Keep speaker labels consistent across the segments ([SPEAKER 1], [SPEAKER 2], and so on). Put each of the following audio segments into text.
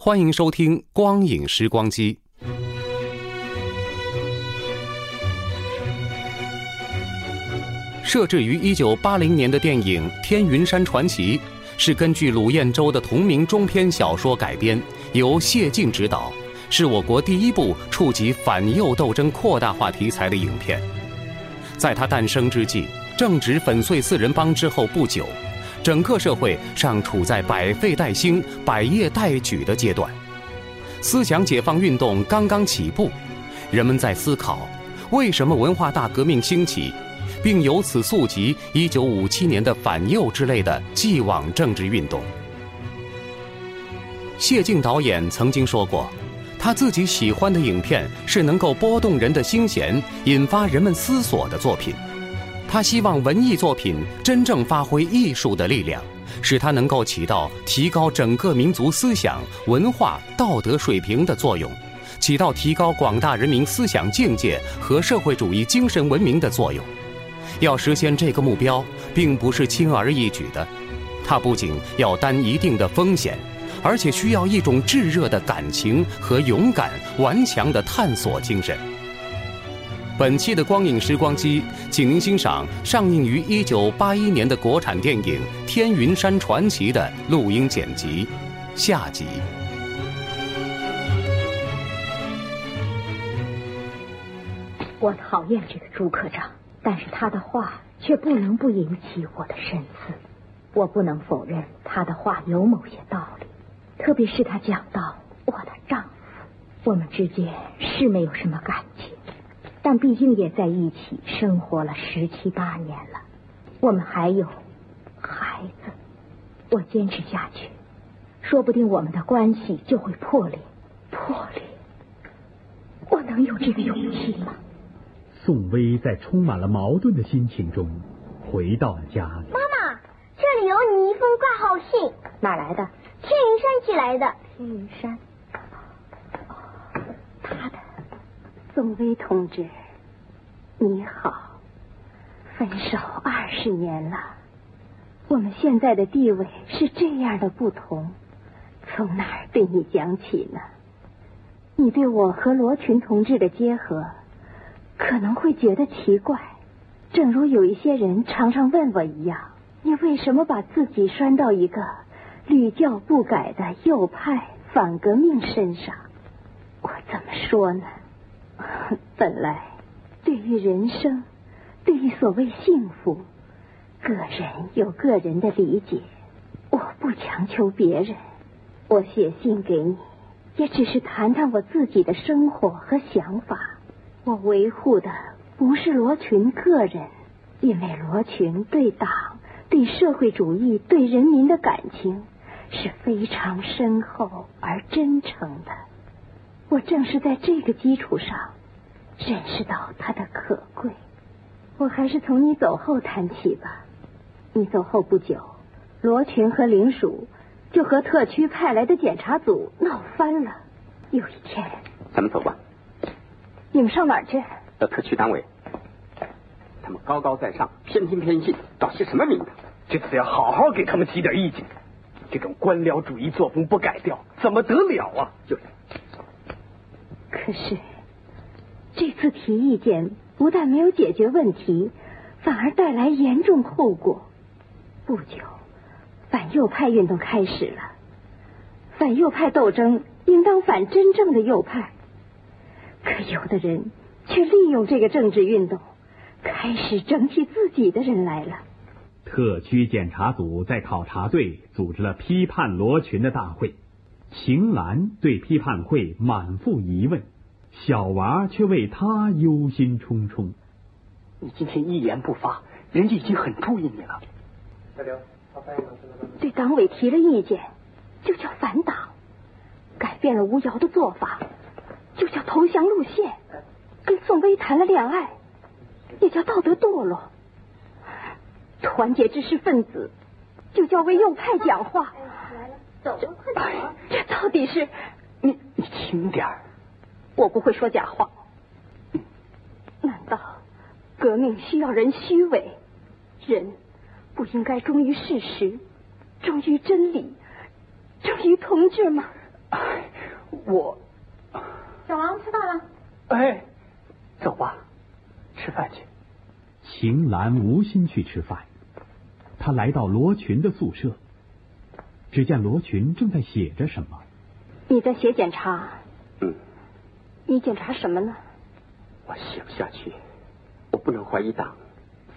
[SPEAKER 1] 欢迎收听《光影时光机》。设置于一九八零年的电影《天云山传奇》，是根据鲁彦周的同名中篇小说改编，由谢晋执导，是我国第一部触及反右斗争扩大化题材的影片。在它诞生之际，正值粉碎四人帮之后不久。整个社会尚处在百废待兴、百业待举的阶段，思想解放运动刚刚起步，人们在思考为什么文化大革命兴起，并由此溯及1957年的反右之类的既往政治运动。谢晋导演曾经说过，他自己喜欢的影片是能够拨动人的心弦、引发人们思索的作品。他希望文艺作品真正发挥艺术的力量，使它能够起到提高整个民族思想、文化、道德水平的作用，起到提高广大人民思想境界和社会主义精神文明的作用。要实现这个目标，并不是轻而易举的，它不仅要担一定的风险，而且需要一种炙热的感情和勇敢、顽强的探索精神。本期的光影时光机，请您欣赏上映于一九八一年的国产电影《天云山传奇》的录音剪辑，下集。
[SPEAKER 2] 我讨厌这个朱科长，但是他的话却不能不引起我的深思。我不能否认他的话有某些道理，特别是他讲到我的丈夫，我们之间是没有什么感情。但毕竟也在一起生活了十七八年了，我们还有孩子。我坚持下去，说不定我们的关系就会破裂。破裂，我能有这个勇气吗？
[SPEAKER 3] 宋薇在充满了矛盾的心情中回到了家里。
[SPEAKER 4] 妈妈，这里有你一封挂号信，
[SPEAKER 2] 哪来的？
[SPEAKER 4] 天云山寄来的。
[SPEAKER 2] 天云山，他的。宋薇同志，你好。分手二十年了，我们现在的地位是这样的不同，从哪儿对你讲起呢？你对我和罗群同志的结合，可能会觉得奇怪，正如有一些人常常问我一样，你为什么把自己拴到一个屡教不改的右派反革命身上？我怎么说呢？本来，对于人生，对于所谓幸福，个人有个人的理解，我不强求别人。我写信给你，也只是谈谈我自己的生活和想法。我维护的不是罗群个人，因为罗群对党、对社会主义、对人民的感情是非常深厚而真诚的。我正是在这个基础上认识到它的可贵。我还是从你走后谈起吧。你走后不久，罗群和林署就和特区派来的检查组闹翻了。有一天，
[SPEAKER 5] 咱们走吧。
[SPEAKER 2] 你们上哪儿去？
[SPEAKER 5] 到特区党委。他们高高在上，偏听偏信，搞些什么名堂？
[SPEAKER 6] 这次要好好给他们提点意见。这种官僚主义作风不改掉，怎么得了啊？
[SPEAKER 5] 就是。
[SPEAKER 2] 可是，这次提意见不但没有解决问题，反而带来严重后果。不久，反右派运动开始了。反右派斗争应当反真正的右派。可有的人却利用这个政治运动，开始整起自己的人来了。
[SPEAKER 3] 特区检查组在考察队组织了批判罗群的大会，秦岚对批判会满腹疑问，小娃却为他忧心忡忡。
[SPEAKER 6] 你今天一言不发，人家已经很注意你了。
[SPEAKER 2] 对党委提了意见，就叫反党；改变了吴瑶的做法，就叫投降路线；跟宋薇谈了恋爱，也叫道德堕落。团结知识分子，就叫为右派讲话。
[SPEAKER 4] 来了，走，快走。
[SPEAKER 2] 这到底是
[SPEAKER 6] 你你轻点儿。
[SPEAKER 2] 我不会说假话。难道革命需要人虚伪？人不应该忠于事实，忠于真理，忠于同志吗？
[SPEAKER 6] 我。
[SPEAKER 4] 小王吃饭了。
[SPEAKER 6] 哎，走吧，吃饭去。
[SPEAKER 3] 秦岚无心去吃饭，他来到罗群的宿舍，只见罗群正在写着什么。
[SPEAKER 2] 你在写检查？你检查什么呢？
[SPEAKER 5] 我写不下去，我不能怀疑党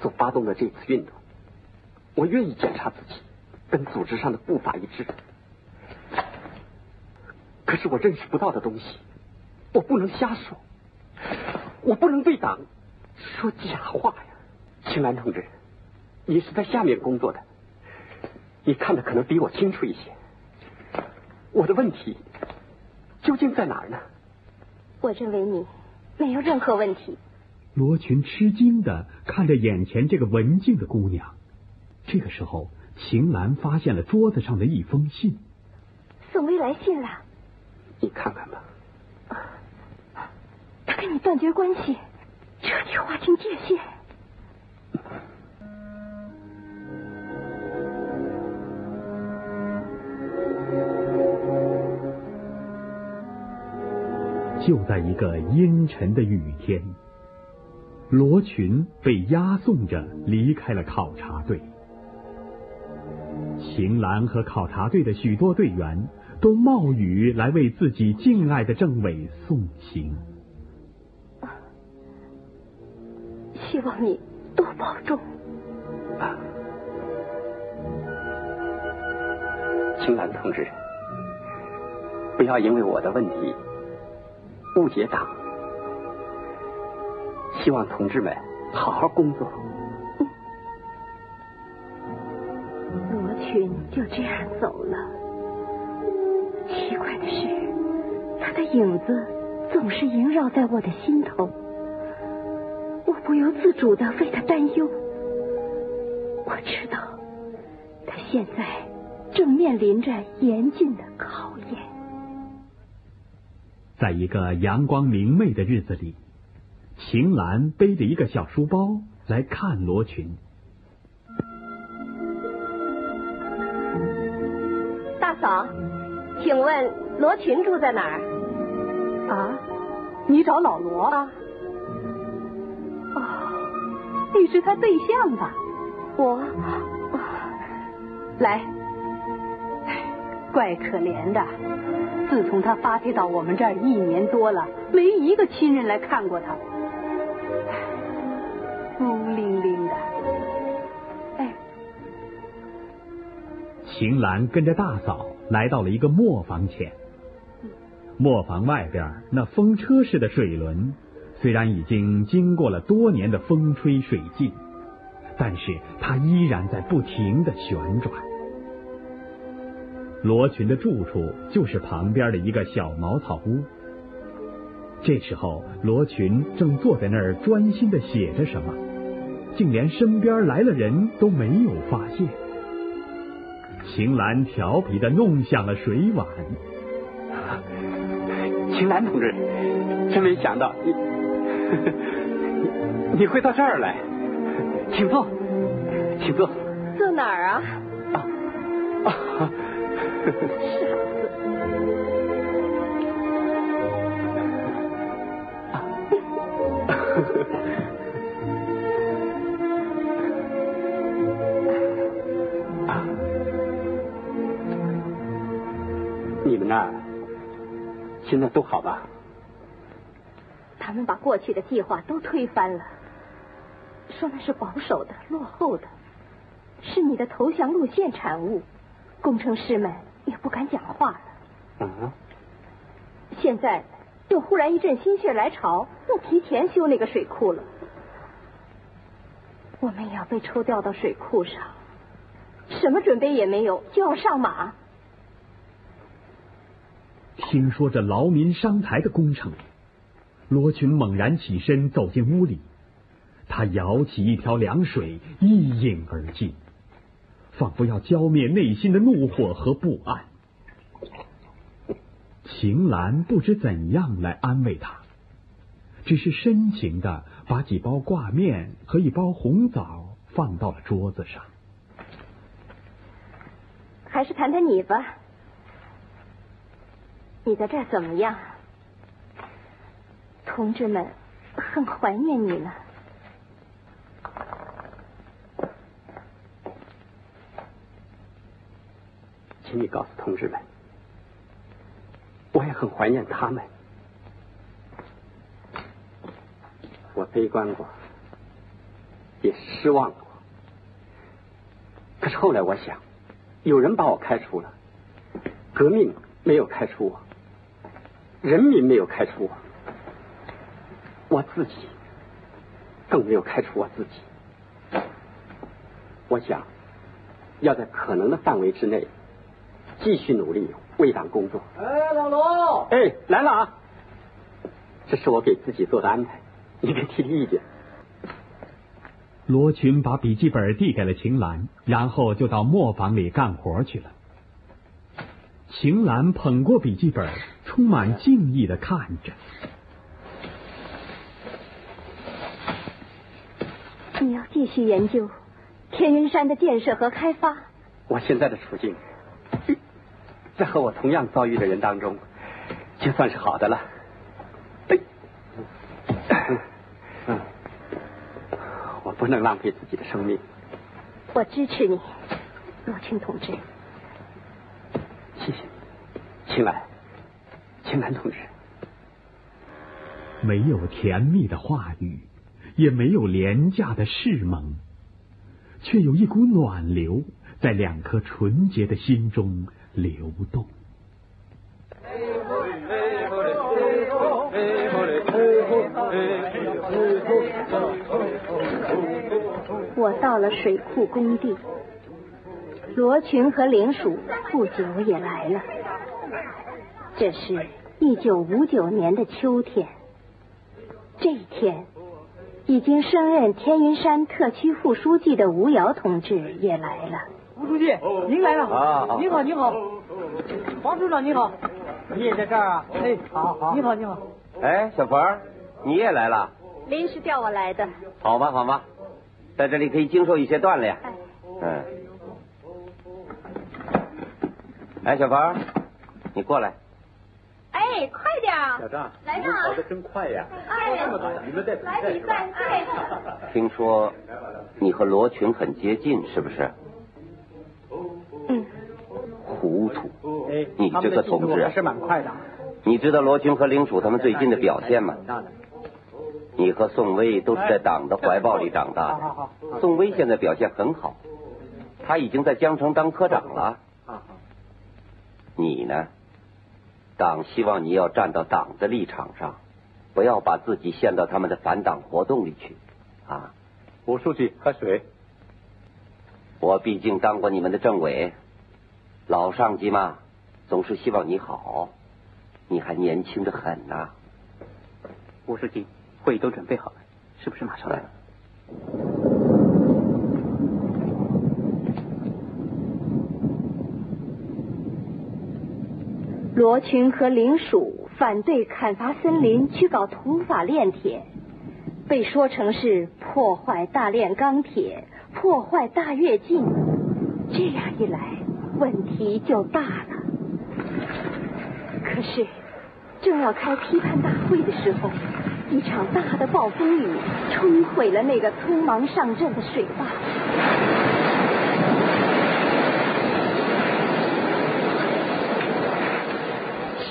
[SPEAKER 5] 所发动的这次运动。我愿意检查自己，跟组织上的步伐一致。可是我认识不到的东西，我不能瞎说，我不能对党说假话呀。青兰同志，你是在下面工作的，你看的可能比我清楚一些。我的问题究竟在哪儿呢？
[SPEAKER 2] 我认为你没有任何问题。
[SPEAKER 3] 罗群吃惊的看着眼前这个文静的姑娘。这个时候，秦岚发现了桌子上的一封信。
[SPEAKER 2] 宋薇来信了。
[SPEAKER 5] 你看看吧。
[SPEAKER 2] 他跟你断绝关系，彻底划清界限。
[SPEAKER 3] 就在一个阴沉的雨天，罗群被押送着离开了考察队。秦岚和考察队的许多队员都冒雨来为自己敬爱的政委送行。
[SPEAKER 2] 希望你多保重。
[SPEAKER 5] 秦岚同志，不要因为我的问题误解党。希望同志们好好工作。
[SPEAKER 2] 罗群就这样走了。奇怪的是，他的影子总是萦绕在我的心头。我不由自主的为他担忧。我知道，他现在正面临着严峻的考验。
[SPEAKER 3] 在一个阳光明媚的日子里，秦岚背着一个小书包来看罗群。
[SPEAKER 2] 大嫂，请问罗群住在哪儿？
[SPEAKER 7] 啊，你找老罗
[SPEAKER 2] 啊？
[SPEAKER 7] 哦，你是他对象吧？
[SPEAKER 2] 我，
[SPEAKER 7] 来，怪可怜的。自从他发配到我们这儿一年多了，没一个亲人来看过他，孤零零的。哎，
[SPEAKER 3] 秦岚跟着大嫂来到了一个磨坊前，磨坊外边那风车似的水轮，虽然已经经过了多年的风吹水浸。但是它依然在不停的旋转。罗群的住处就是旁边的一个小茅草屋。这时候，罗群正坐在那儿专心的写着什么，竟连身边来了人都没有发现。秦岚调皮的弄响了水碗。
[SPEAKER 5] 秦岚同志，真没想到你你会到这儿来。请坐，请坐。
[SPEAKER 2] 坐哪儿啊？
[SPEAKER 5] 啊啊！
[SPEAKER 2] 傻子。
[SPEAKER 5] 你们那儿现在都好吧？
[SPEAKER 2] 他们把过去的计划都推翻了，说那是保守的、落后的，是你的投降路线产物。工程师们也不敢讲话了。
[SPEAKER 5] 嗯。
[SPEAKER 2] 现在又忽然一阵心血来潮，又提前修那个水库了。我们也要被抽调到水库上，什么准备也没有，就要上马。
[SPEAKER 3] 听说这劳民伤财的工程，罗群猛然起身走进屋里，他舀起一瓢凉水一饮而尽，仿佛要浇灭内心的怒火和不安。秦岚不知怎样来安慰他，只是深情的把几包挂面和一包红枣放到了桌子上。
[SPEAKER 2] 还是谈谈你吧。你在这怎么样？同志们很怀念你呢。
[SPEAKER 5] 请你告诉同志们，我也很怀念他们。我悲观过，也失望过，可是后来我想，有人把我开除了，革命没有开除我。人民没有开除我，我自己更没有开除我自己。我想要在可能的范围之内继续努力为党工作。
[SPEAKER 6] 哎，老罗，
[SPEAKER 5] 哎，来了啊！这是我给自己做的安排，你别提提意见。
[SPEAKER 3] 罗群把笔记本递给了秦岚，然后就到磨坊里干活去了。秦岚捧过笔记本。充满敬意的看着，
[SPEAKER 2] 你要继续研究天云山的建设和开发。
[SPEAKER 5] 我现在的处境，在和我同样遭遇的人当中，就算是好的了。嗯，我不能浪费自己的生命。
[SPEAKER 2] 我支持你，罗青同志。
[SPEAKER 5] 谢谢你，青兰。青兰同志，
[SPEAKER 3] 没有甜蜜的话语，也没有廉价的誓盟，却有一股暖流在两颗纯洁的心中流动。
[SPEAKER 2] 我到了水库工地，罗群和林鼠不久也来了，这是。一九五九年的秋天，这一天，已经升任天云山特区副书记的吴瑶同志也来了。
[SPEAKER 6] 吴书记，您来了。啊你好，您好。王处长，你好。你也在这儿啊？哎，好好。你好，你好。
[SPEAKER 8] 哎，小冯，你也来了。
[SPEAKER 2] 临时调我来的。
[SPEAKER 8] 好吧，好吧，在这里可以经受一些锻炼。嗯。哎，小冯，你过来。
[SPEAKER 4] 哎，快点！
[SPEAKER 3] 小张，
[SPEAKER 4] 来吧！
[SPEAKER 3] 跑的真快呀！
[SPEAKER 4] 哎，
[SPEAKER 3] 你们在
[SPEAKER 4] 来比赛，哎。
[SPEAKER 8] 听说你和罗群很接近，是不是？糊涂！你这个同志
[SPEAKER 6] 是蛮快的。
[SPEAKER 8] 你知道罗军和林楚他们最近的表现吗？你和宋威都是在党的怀抱里长大的。宋威现在表现很好，他已经在江城当科长了。你呢？党希望你要站到党的立场上，不要把自己陷到他们的反党活动里去，啊！
[SPEAKER 3] 吴书记喝水。
[SPEAKER 8] 我毕竟当过你们的政委，老上级嘛，总是希望你好。你还年轻的很呐。
[SPEAKER 5] 吴书记，会议都准备好了，是不是马上来？
[SPEAKER 2] 罗群和林鼠反对砍伐森林去搞土法炼铁，被说成是破坏大炼钢铁、破坏大跃进。这样一来，问题就大了。可是，正要开批判大会的时候，一场大的暴风雨冲毁了那个匆忙上阵的水坝。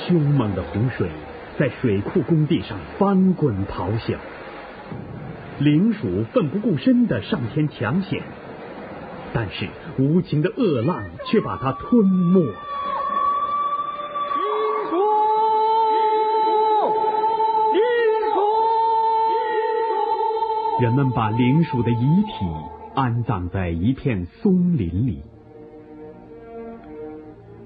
[SPEAKER 3] 凶猛的洪水在水库工地上翻滚咆哮，灵鼠奋不顾身的上天抢险，但是无情的恶浪却把它吞没了。人们把灵鼠的遗体安葬在一片松林里。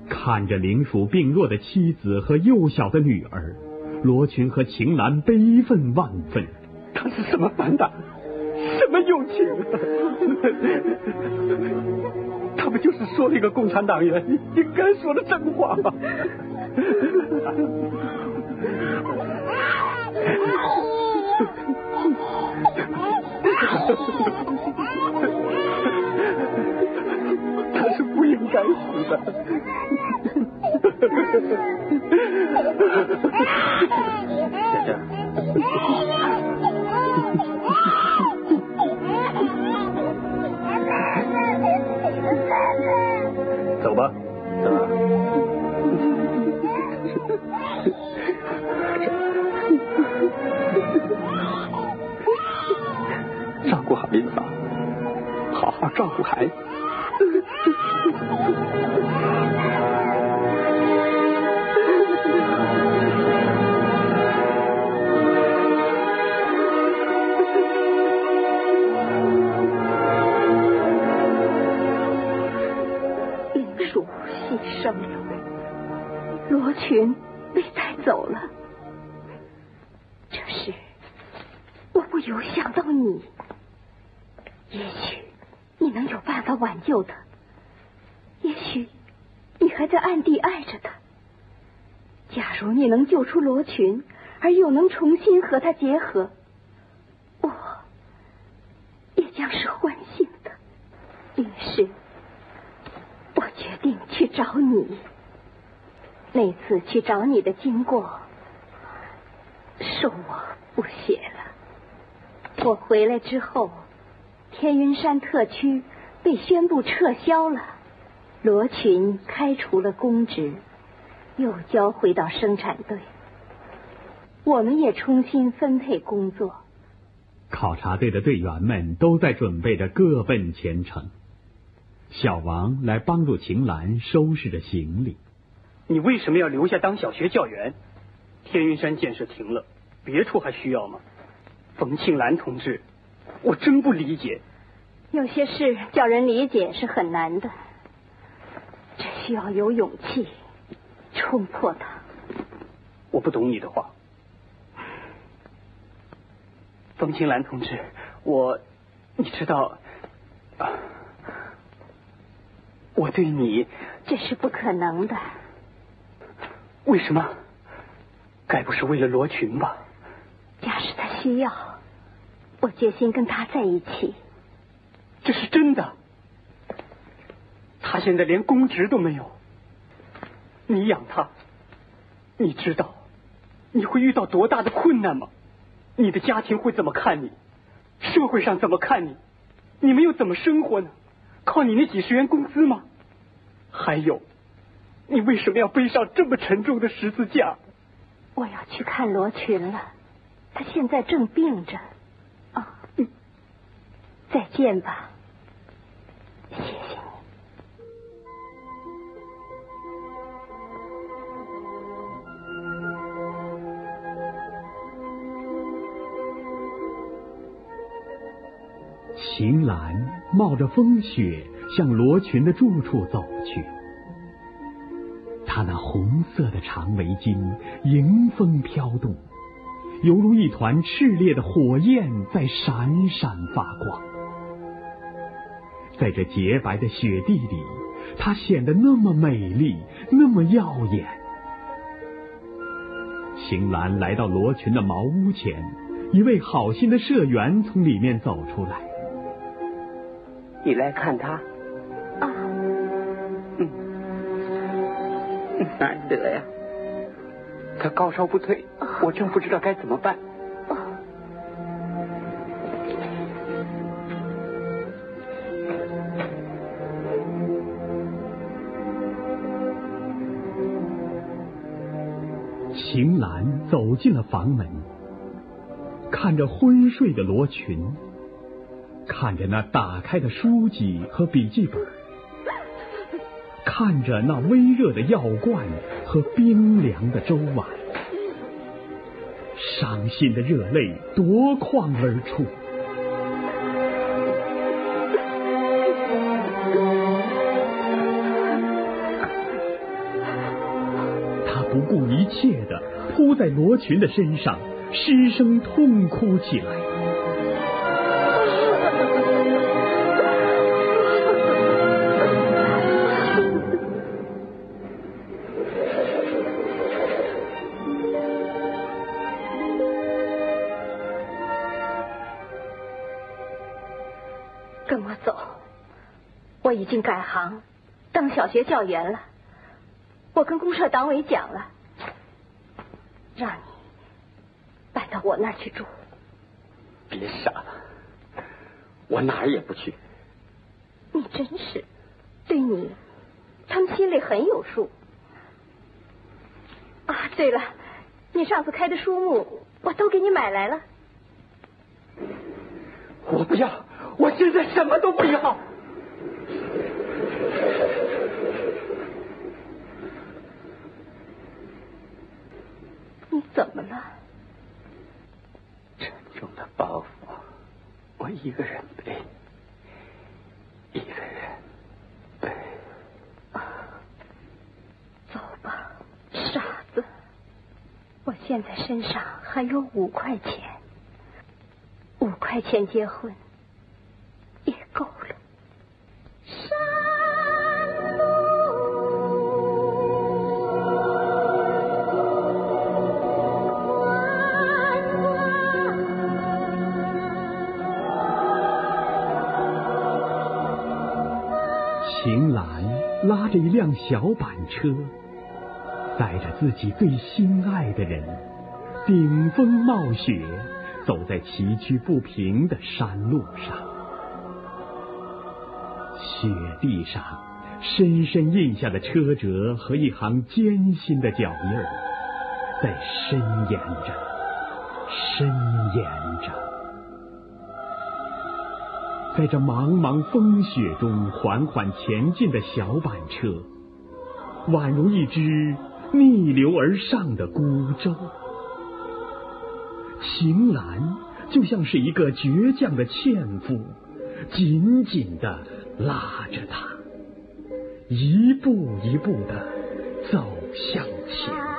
[SPEAKER 3] 看着灵鼠病弱的妻子和幼小的女儿，罗群和秦岚悲愤万分。
[SPEAKER 6] 他是什么反党？什么友情？他不就是说了一个共产党员应该说的真话吗？他是不应该死的。照顾孩子。
[SPEAKER 2] 灵鼠牺牲了，罗群被带走了。挽救他，也许你还在暗地爱着他。假如你能救出罗群，而又能重新和他结合，我也将是欢欣的。于是。我决定去找你。那次去找你的经过，恕我不写了。我回来之后，天云山特区被宣布撤销了，罗群开除了公职，又交回到生产队。我们也重新分配工作。
[SPEAKER 3] 考察队的队员们都在准备着各奔前程。小王来帮助秦岚收拾着行李。
[SPEAKER 6] 你为什么要留下当小学教员？天云山建设停了，别处还需要吗？冯庆兰同志，我真不理解。
[SPEAKER 2] 有些事叫人理解是很难的，只需要有勇气冲破它。
[SPEAKER 6] 我不懂你的话，冯清兰同志，我，你知道啊。我对你，
[SPEAKER 2] 这是不可能的。
[SPEAKER 6] 为什么？该不是为了罗群吧？
[SPEAKER 2] 假使他需要，我决心跟他在一起。
[SPEAKER 6] 这是真的。他现在连公职都没有，你养他，你知道你会遇到多大的困难吗？你的家庭会怎么看你？社会上怎么看你？你们又怎么生活呢？靠你那几十元工资吗？还有，你为什么要背上这么沉重的十字架？
[SPEAKER 2] 我要去看罗群了，他现在正病着。啊，嗯，再见吧，谢谢。
[SPEAKER 3] 秦岚冒着风雪向罗群的住处走去，她那红色的长围巾迎风飘动，犹如一团炽烈的火焰在闪闪发光。在这洁白的雪地里，她显得那么美丽，那么耀眼。邢岚来到罗群的茅屋前，一位好心的社员从里面走出来。
[SPEAKER 6] 你来看他
[SPEAKER 2] 啊？
[SPEAKER 6] 嗯，难得呀。他高烧不退，我真不知道该怎么办。
[SPEAKER 3] 走进了房门，看着昏睡的罗群，看着那打开的书籍和笔记本，看着那微热的药罐和冰凉的粥碗，伤心的热泪夺眶而出。他不顾一切的扑在罗群的身上，失声痛哭起来。
[SPEAKER 2] 跟我走，我已经改行当小学教员了。我跟公社党委讲了，让你搬到我那儿去住。
[SPEAKER 5] 别傻了，我哪儿也不去。
[SPEAKER 2] 你真是，对你，他们心里很有数。啊，对了，你上次开的书目我都给你买来了。
[SPEAKER 5] 我不要，我现在什么都不要。
[SPEAKER 2] 你怎么了？
[SPEAKER 5] 沉重的包袱，我一个人背，一个人背。
[SPEAKER 2] 走吧，傻子。我现在身上还有五块钱，五块钱结婚
[SPEAKER 3] 拉着一辆小板车，载着自己最心爱的人，顶风冒雪，走在崎岖不平的山路上。雪地上深深印下的车辙和一行艰辛的脚印，在伸延着，伸延着。在这茫茫风雪中缓缓前进的小板车，宛如一只逆流而上的孤舟。秦岚就像是一个倔强的纤夫，紧紧的拉着他，一步一步的走向前。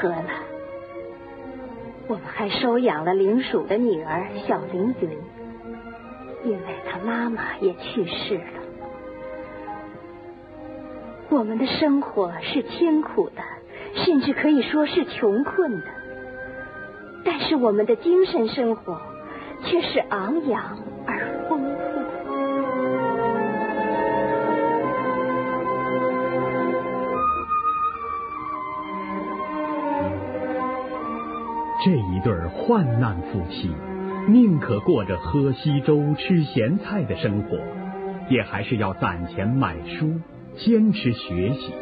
[SPEAKER 2] 除了，我们还收养了林鼠的女儿小凌云，因为她妈妈也去世了。我们的生活是艰苦的，甚至可以说是穷困的，但是我们的精神生活却是昂扬
[SPEAKER 3] 这一对患难夫妻，宁可过着喝稀粥、吃咸菜的生活，也还是要攒钱买书，坚持学习，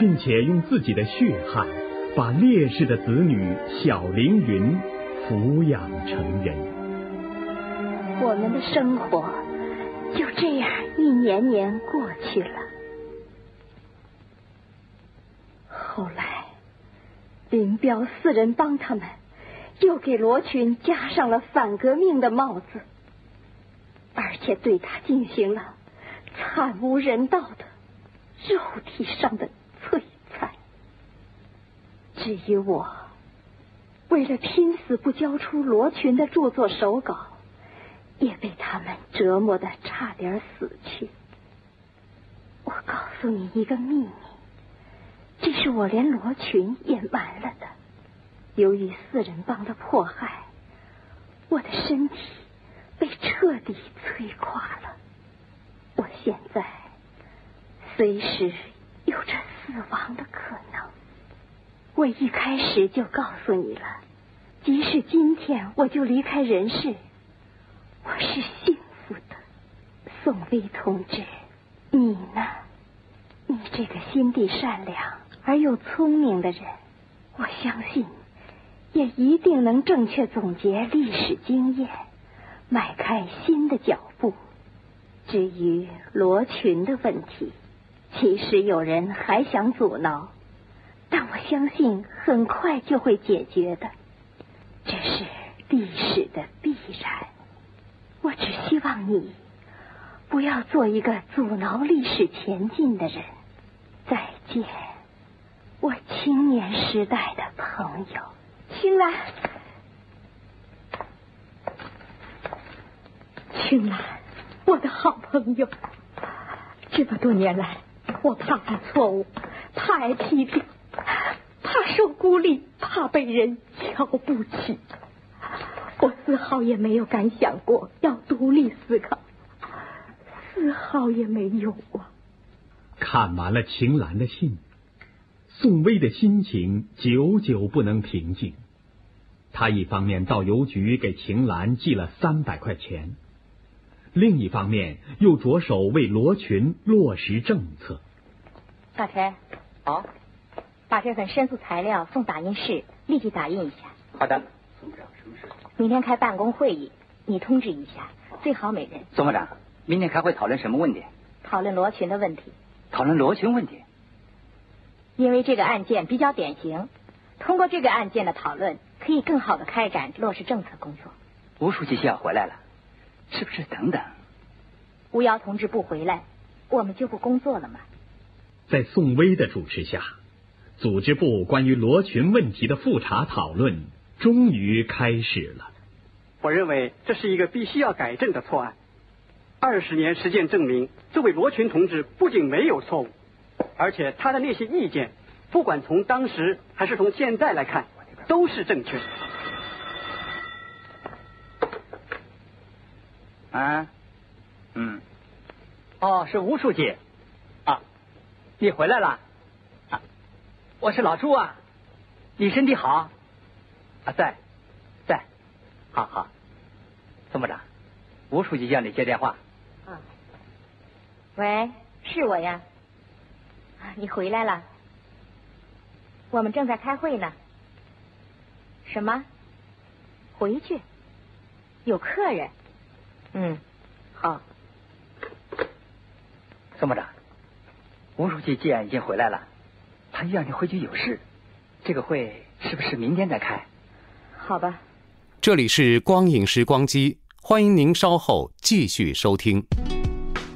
[SPEAKER 3] 并且用自己的血汗，把烈士的子女小凌云抚养成人。
[SPEAKER 2] 我们的生活就这样一年年过去了。后来，林彪四人帮他们又给罗群加上了反革命的帽子，而且对他进行了惨无人道的肉体上的摧残。至于我，为了拼死不交出罗群的著作手稿，也被他们折磨的差点死去。我告诉你一个秘密。是我连罗群也瞒了的。由于四人帮的迫害，我的身体被彻底摧垮了。我现在随时有着死亡的可能。我一开始就告诉你了，即使今天我就离开人世，我是幸福的。宋威同志，你呢？你这个心地善良。而又聪明的人，我相信也一定能正确总结历史经验，迈开新的脚步。至于罗群的问题，其实有人还想阻挠，但我相信很快就会解决的。这是历史的必然。我只希望你不要做一个阻挠历史前进的人。再见。我青年时代的朋友，青兰，青兰，我的好朋友。这么多年来，我怕犯错误，怕挨批评，怕受孤立，怕被人瞧不起。我丝毫也没有敢想过要独立思考，丝毫也没有啊。
[SPEAKER 3] 看完了秦岚的信。宋威的心情久久不能平静。他一方面到邮局给秦岚寄了三百块钱，另一方面又着手为罗群落实政策。
[SPEAKER 4] 大陈，
[SPEAKER 9] 好，
[SPEAKER 4] 把这份申诉材料送打印室，立即打印一下。
[SPEAKER 9] 好的。
[SPEAKER 5] 宋部长，什么事？
[SPEAKER 4] 明天开办公会议，你通知一下，最好每人。
[SPEAKER 9] 宋部长，明天开会讨论什么问题？
[SPEAKER 4] 讨论罗群的问题。
[SPEAKER 9] 讨论罗群问题。
[SPEAKER 4] 因为这个案件比较典型，通过这个案件的讨论，可以更好的开展落实政策工作。
[SPEAKER 9] 吴书记要回来了，是不是？等等，
[SPEAKER 4] 吴瑶同志不回来，我们就不工作了吗？
[SPEAKER 3] 在宋威的主持下，组织部关于罗群问题的复查讨论终于开始了。
[SPEAKER 5] 我认为这是一个必须要改正的错案。二十年实践证明，这位罗群同志不仅没有错误。而且他的那些意见，不管从当时还是从现在来看，都是正确。的。
[SPEAKER 9] 啊，嗯，哦，是吴书记。啊，你回来了？啊，我是老朱啊，你身体好？啊，在在，好好，宋部长，吴书记叫你接电话。
[SPEAKER 4] 啊，喂，是我呀。你回来了，我们正在开会呢。什么？回去？有客人？嗯，好。
[SPEAKER 9] 宋部长，吴书记既然已经回来了，他让你回去有事，这个会是不是明天再开？
[SPEAKER 4] 好吧。
[SPEAKER 1] 这里是光影时光机，欢迎您稍后继续收听。